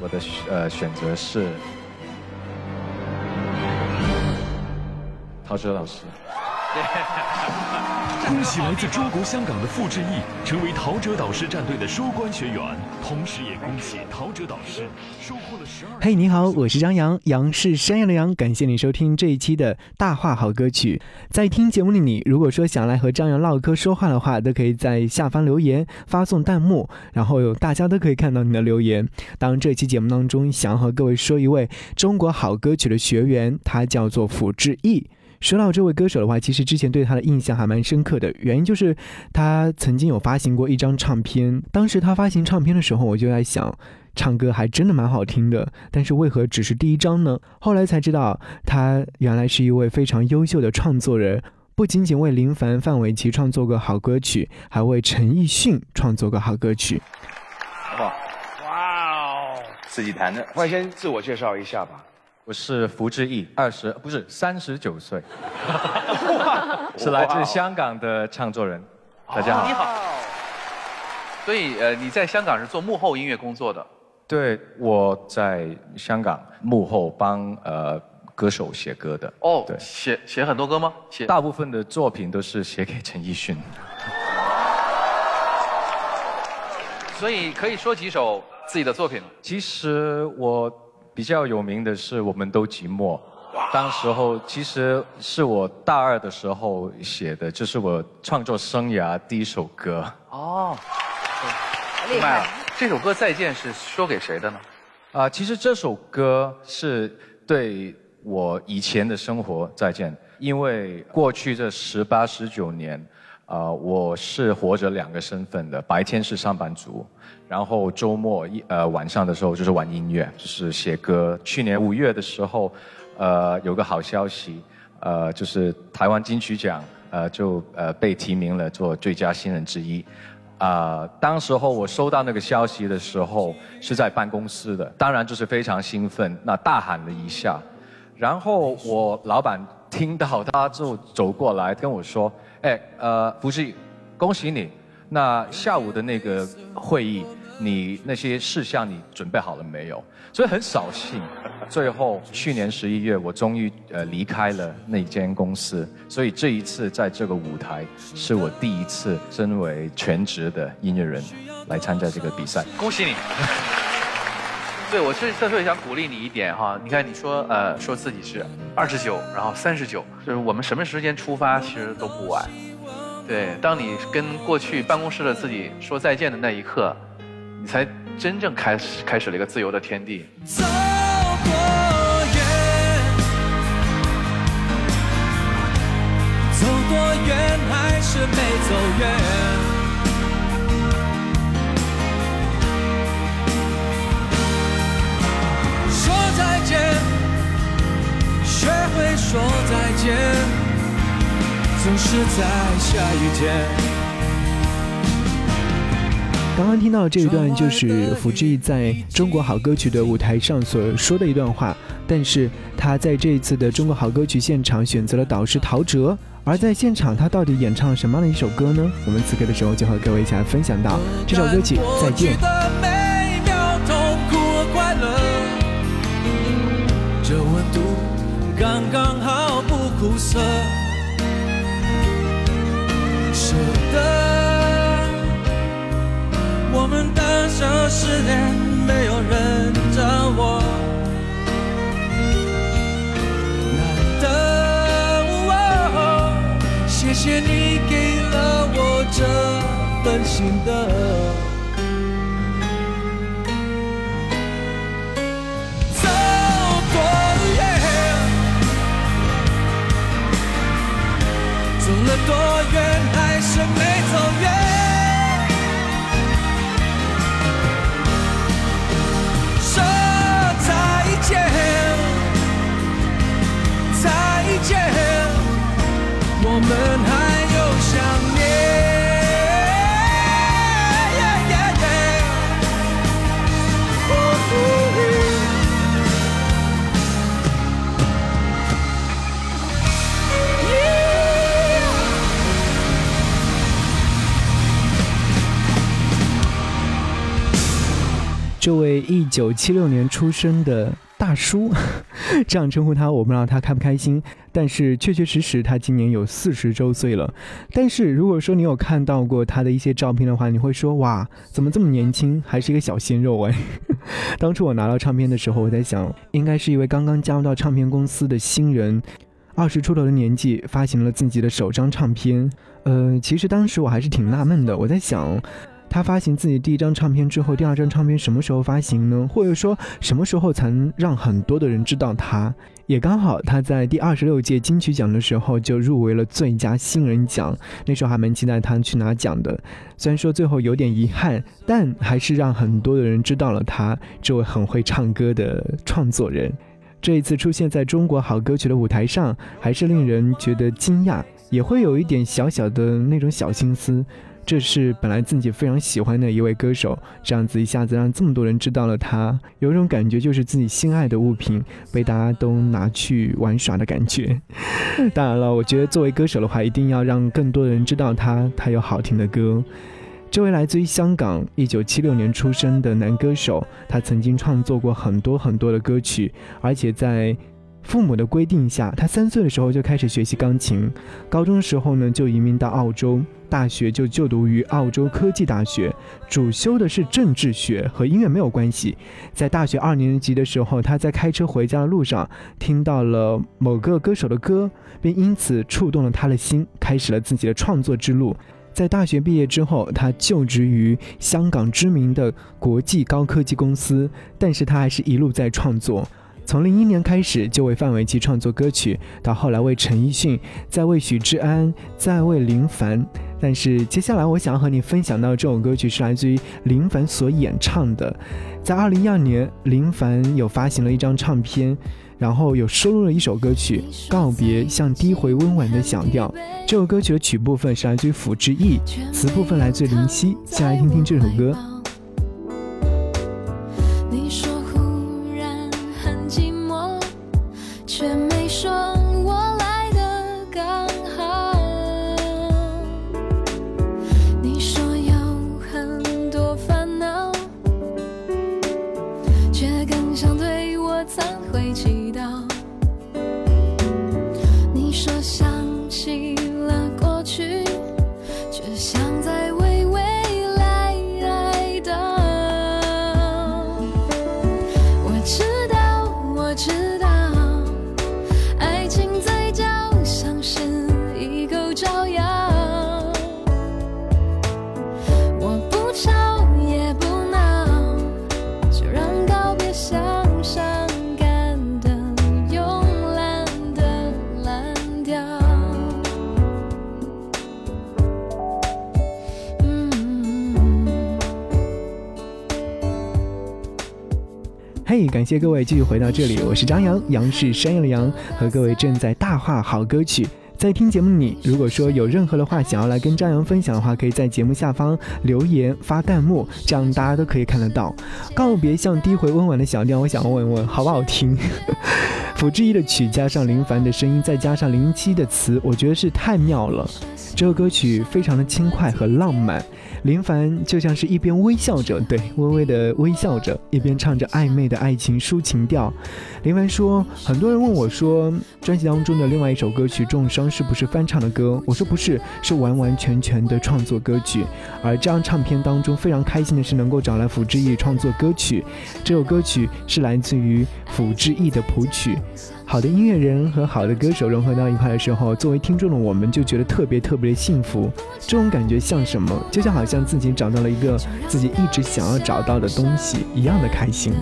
我的呃选择是陶喆老师。恭喜来自中国香港的傅志毅成为陶喆导师战队的收官学员，同时也恭喜陶喆导师收获了十二。嘿，你好，我是张扬，杨是山羊的羊，感谢你收听这一期的大话好歌曲。在听节目的你，如果说想来和张扬唠嗑说话的话，都可以在下方留言发送弹幕，然后大家都可以看到你的留言。当这期节目当中想要和各位说一位中国好歌曲的学员，他叫做傅志毅。说到这位歌手的话，其实之前对他的印象还蛮深刻的，原因就是他曾经有发行过一张唱片。当时他发行唱片的时候，我就在想，唱歌还真的蛮好听的。但是为何只是第一张呢？后来才知道，他原来是一位非常优秀的创作人，不仅仅为林凡、范玮琪创作过好歌曲，还为陈奕迅创作过好歌曲。哇哇哦！自己弹的，快先自我介绍一下吧。我是福志毅，二十不是三十九岁，是来自香港的唱作人。大家好，你好。所以呃，你在香港是做幕后音乐工作的？对，我在香港幕后帮呃歌手写歌的。哦，对，写写很多歌吗？写大部分的作品都是写给陈奕迅。所以可以说几首自己的作品吗？其实我。比较有名的是《我们都寂寞》，当时候其实是我大二的时候写的，这是我创作生涯第一首歌。哦，厉害了！这首歌《再见》是说给谁的呢？啊，其实这首歌是对我以前的生活再见，因为过去这十八十九年，啊，我是活着两个身份的，白天是上班族。然后周末一呃晚上的时候就是玩音乐，就是写歌。去年五月的时候，呃有个好消息，呃就是台湾金曲奖呃就呃被提名了做最佳新人之一。啊，当时候我收到那个消息的时候是在办公室的，当然就是非常兴奋，那大喊了一下。然后我老板听到他就走过来跟我说：“哎呃，不是，恭喜你。”那下午的那个会议，你那些事项你准备好了没有？所以很扫兴。最后去年十一月，我终于呃离开了那间公司。所以这一次在这个舞台，是我第一次身为全职的音乐人来参加这个比赛。恭喜你！对，我是特别想鼓励你一点哈。你看，你说呃说自己是二十九，然后三十九，就是我们什么时间出发，其实都不晚。对，当你跟过去办公室的自己说再见的那一刻，你才真正开始开始了一个自由的天地。走多远，走多远还是没走远。见。总是在下雨天。刚刚听到这一段，就是福志毅在中国好歌曲的舞台上所说的一段话。但是他在这一次的中国好歌曲现场选择了导师陶喆，而在现场他到底演唱了什么样的一首歌呢？我们此刻的时候就和各位一起来分享到这首歌曲《再见》。这温度刚刚好，不苦涩。舍得，我们的手失恋，没有人掌握。难得，谢谢你给了我这份心得。多远还是没走远？九七六年出生的大叔，这样称呼他，我不知道他开不开心。但是确确实实，他今年有四十周岁了。但是如果说你有看到过他的一些照片的话，你会说哇，怎么这么年轻，还是一个小鲜肉哎。当初我拿到唱片的时候，我在想，应该是一位刚刚加入到唱片公司的新人，二十出头的年纪，发行了自己的首张唱片。呃，其实当时我还是挺纳闷的，我在想。他发行自己第一张唱片之后，第二张唱片什么时候发行呢？或者说什么时候才能让很多的人知道他？也刚好他在第二十六届金曲奖的时候就入围了最佳新人奖，那时候还蛮期待他去拿奖的。虽然说最后有点遗憾，但还是让很多的人知道了他这位很会唱歌的创作人。这一次出现在中国好歌曲的舞台上，还是令人觉得惊讶，也会有一点小小的那种小心思。这是本来自己非常喜欢的一位歌手，这样子一下子让这么多人知道了他，有一种感觉就是自己心爱的物品被大家都拿去玩耍的感觉。当然了，我觉得作为歌手的话，一定要让更多的人知道他，他有好听的歌。这位来自于香港，一九七六年出生的男歌手，他曾经创作过很多很多的歌曲，而且在。父母的规定下，他三岁的时候就开始学习钢琴，高中时候呢就移民到澳洲，大学就就读于澳洲科技大学，主修的是政治学，和音乐没有关系。在大学二年级的时候，他在开车回家的路上听到了某个歌手的歌，并因此触动了他的心，开始了自己的创作之路。在大学毕业之后，他就职于香港知名的国际高科技公司，但是他还是一路在创作。从零一年开始就为范玮琪创作歌曲，到后来为陈奕迅，再为许志安，再为林凡。但是接下来我想要和你分享到这首歌曲是来自于林凡所演唱的。在二零一二年，林凡有发行了一张唱片，然后有收录了一首歌曲《告别像低回温婉的小调》。这首歌曲的曲部分是来自于傅志毅，词部分来自林夕。先来听听这首歌。说想嘿，感谢各位继续回到这里，我是张扬，杨是山羊的羊，和各位正在大话好歌曲。在听节目你，如果说有任何的话想要来跟张扬分享的话，可以在节目下方留言发弹幕，这样大家都可以看得到。告别像低回温婉的小调，我想问一问好不好听？傅志毅的曲加上林凡的声音，再加上林七的词，我觉得是太妙了。这首歌曲非常的轻快和浪漫。林凡就像是一边微笑着，对，微微的微笑着，一边唱着暧昧的爱情抒情调。林凡说：“很多人问我说，专辑当中的另外一首歌曲《重伤》是不是翻唱的歌？我说不是，是完完全全的创作歌曲。而这张唱片当中非常开心的是能够找来傅志毅创作歌曲，这首歌曲是来自于傅志毅的谱曲。”好的音乐人和好的歌手融合到一块的时候，作为听众的我们就觉得特别特别的幸福。这种感觉像什么？就像好像自己找到了一个自己一直想要找到的东西一样的开心。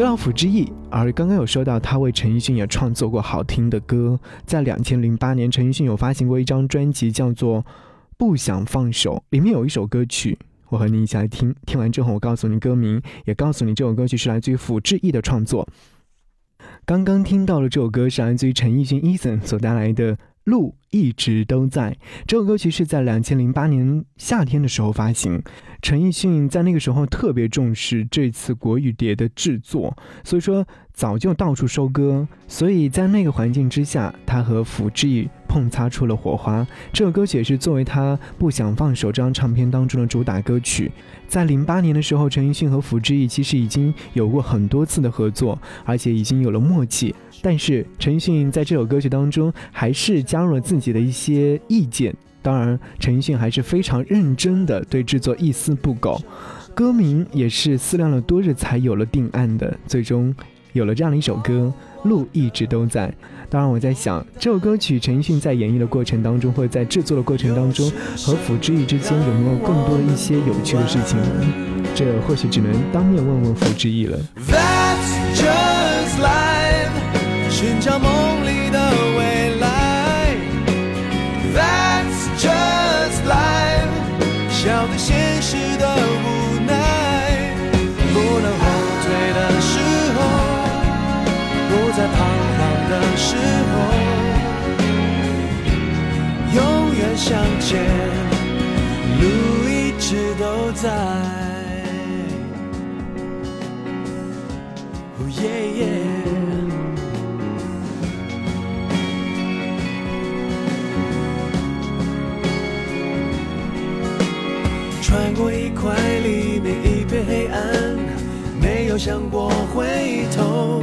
说到福之翼，而刚刚有说到他为陈奕迅也创作过好听的歌。在两千零八年，陈奕迅有发行过一张专辑，叫做《不想放手》，里面有一首歌曲，我和你一起来听。听完之后，我告诉你歌名，也告诉你这首歌曲是来自于福之翼的创作。刚刚听到的这首歌是来自于陈奕迅 Eason 所带来的。路一直都在。这首歌曲是在两千零八年夏天的时候发行。陈奕迅在那个时候特别重视这次国语碟的制作，所以说早就到处收割。所以在那个环境之下，他和福志毅碰擦出了火花。这首歌曲也是作为他《不想放手》这张唱片当中的主打歌曲。在零八年的时候，陈奕迅和福志毅其实已经有过很多次的合作，而且已经有了默契。但是陈奕迅在这首歌曲当中还是加入了自己的一些意见。当然，陈奕迅还是非常认真的对制作一丝不苟，歌名也是思量了多日才有了定案的，最终有了这样的一首歌，路一直都在。当然，我在想这首歌曲陈奕迅在演绎的过程当中，或者在制作的过程当中，和福之翼之间有没有更多的一些有趣的事情呢？这或许只能当面问问福之翼了。寻找梦向前，路一直都在。Oh yeah yeah。穿过一块黎明，一片黑暗，没有想过回头。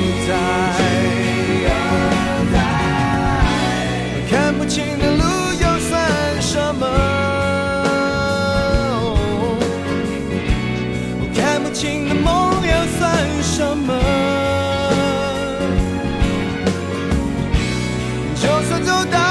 就走到。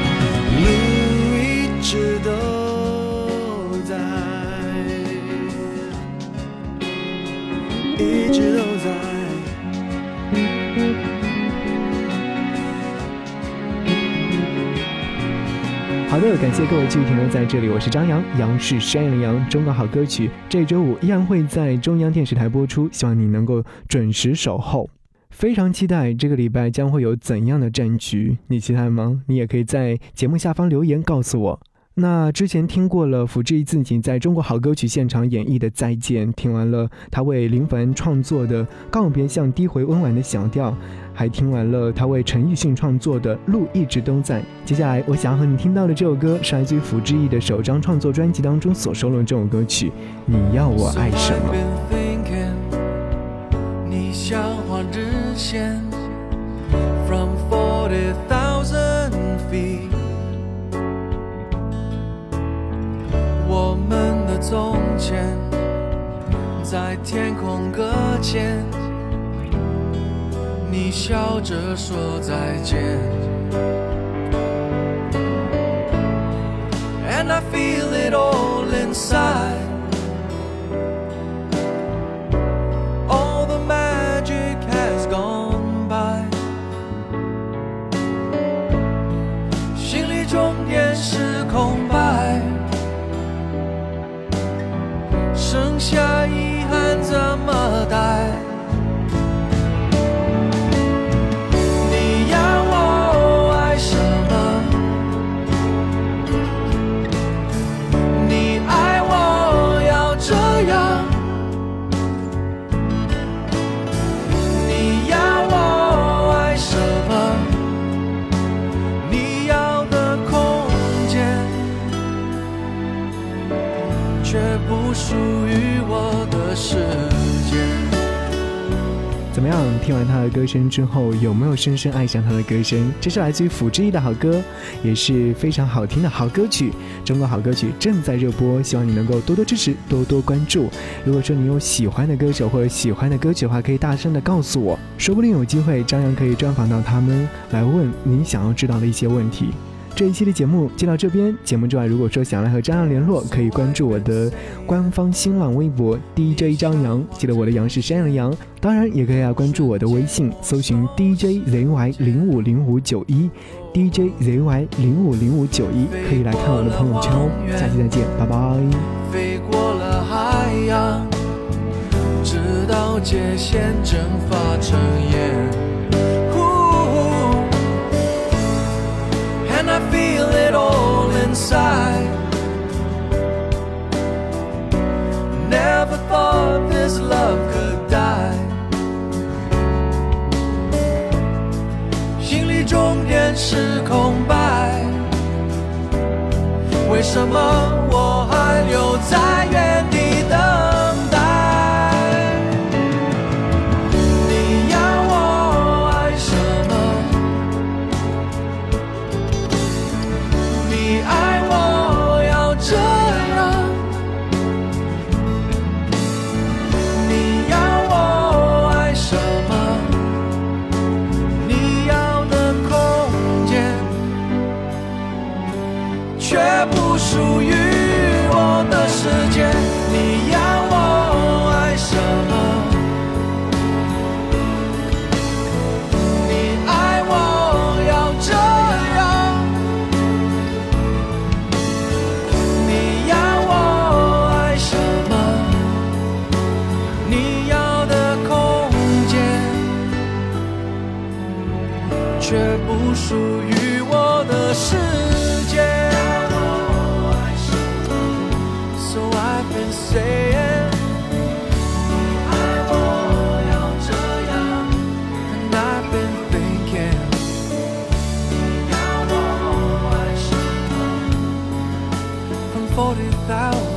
一直都在。好的，感谢各位继续停留在这里，我是张扬，杨是山羊的羊，中国好歌曲，这周五依然会在中央电视台播出，希望你能够准时守候。非常期待这个礼拜将会有怎样的战局，你期待吗？你也可以在节目下方留言告诉我。那之前听过了福志毅自己在中国好歌曲现场演绎的《再见》，听完了他为林凡创作的《告别》，像低回温婉的小调，还听完了他为陈奕迅创作的《路一直都在》。接下来我想和你听到的这首歌是来自于福志毅的首张创作专辑当中所收录的这首歌曲《你要我爱什么》。你像，from forty thousand。天空搁浅，你笑着说再见。And I feel it all inside. 怎么打？听完他的歌声之后，有没有深深爱上他的歌声？这是来自于辅之一的好歌，也是非常好听的好歌曲。中国好歌曲正在热播，希望你能够多多支持，多多关注。如果说你有喜欢的歌手或者喜欢的歌曲的话，可以大声的告诉我，说不定有机会张扬可以专访到他们，来问你想要知道的一些问题。这一期的节目就到这边。节目之外，如果说想来和张扬联络，可以关注我的官方新浪微博 DJ 张扬，记得我的杨是山羊的羊。当然，也可以啊关注我的微信，搜寻 DJZY 零五零五九一，DJZY 零五零五九一，可以来看我的朋友圈哦。下期再见，拜拜。飞过了海洋，直到界限蒸发成烟。All inside. Never thought this love could die. 心里终点是空白。为什么我还留在原地等待？却不属于我的世界 so i've been saying 你爱我要这样 i've been thinking 你要我爱 forget about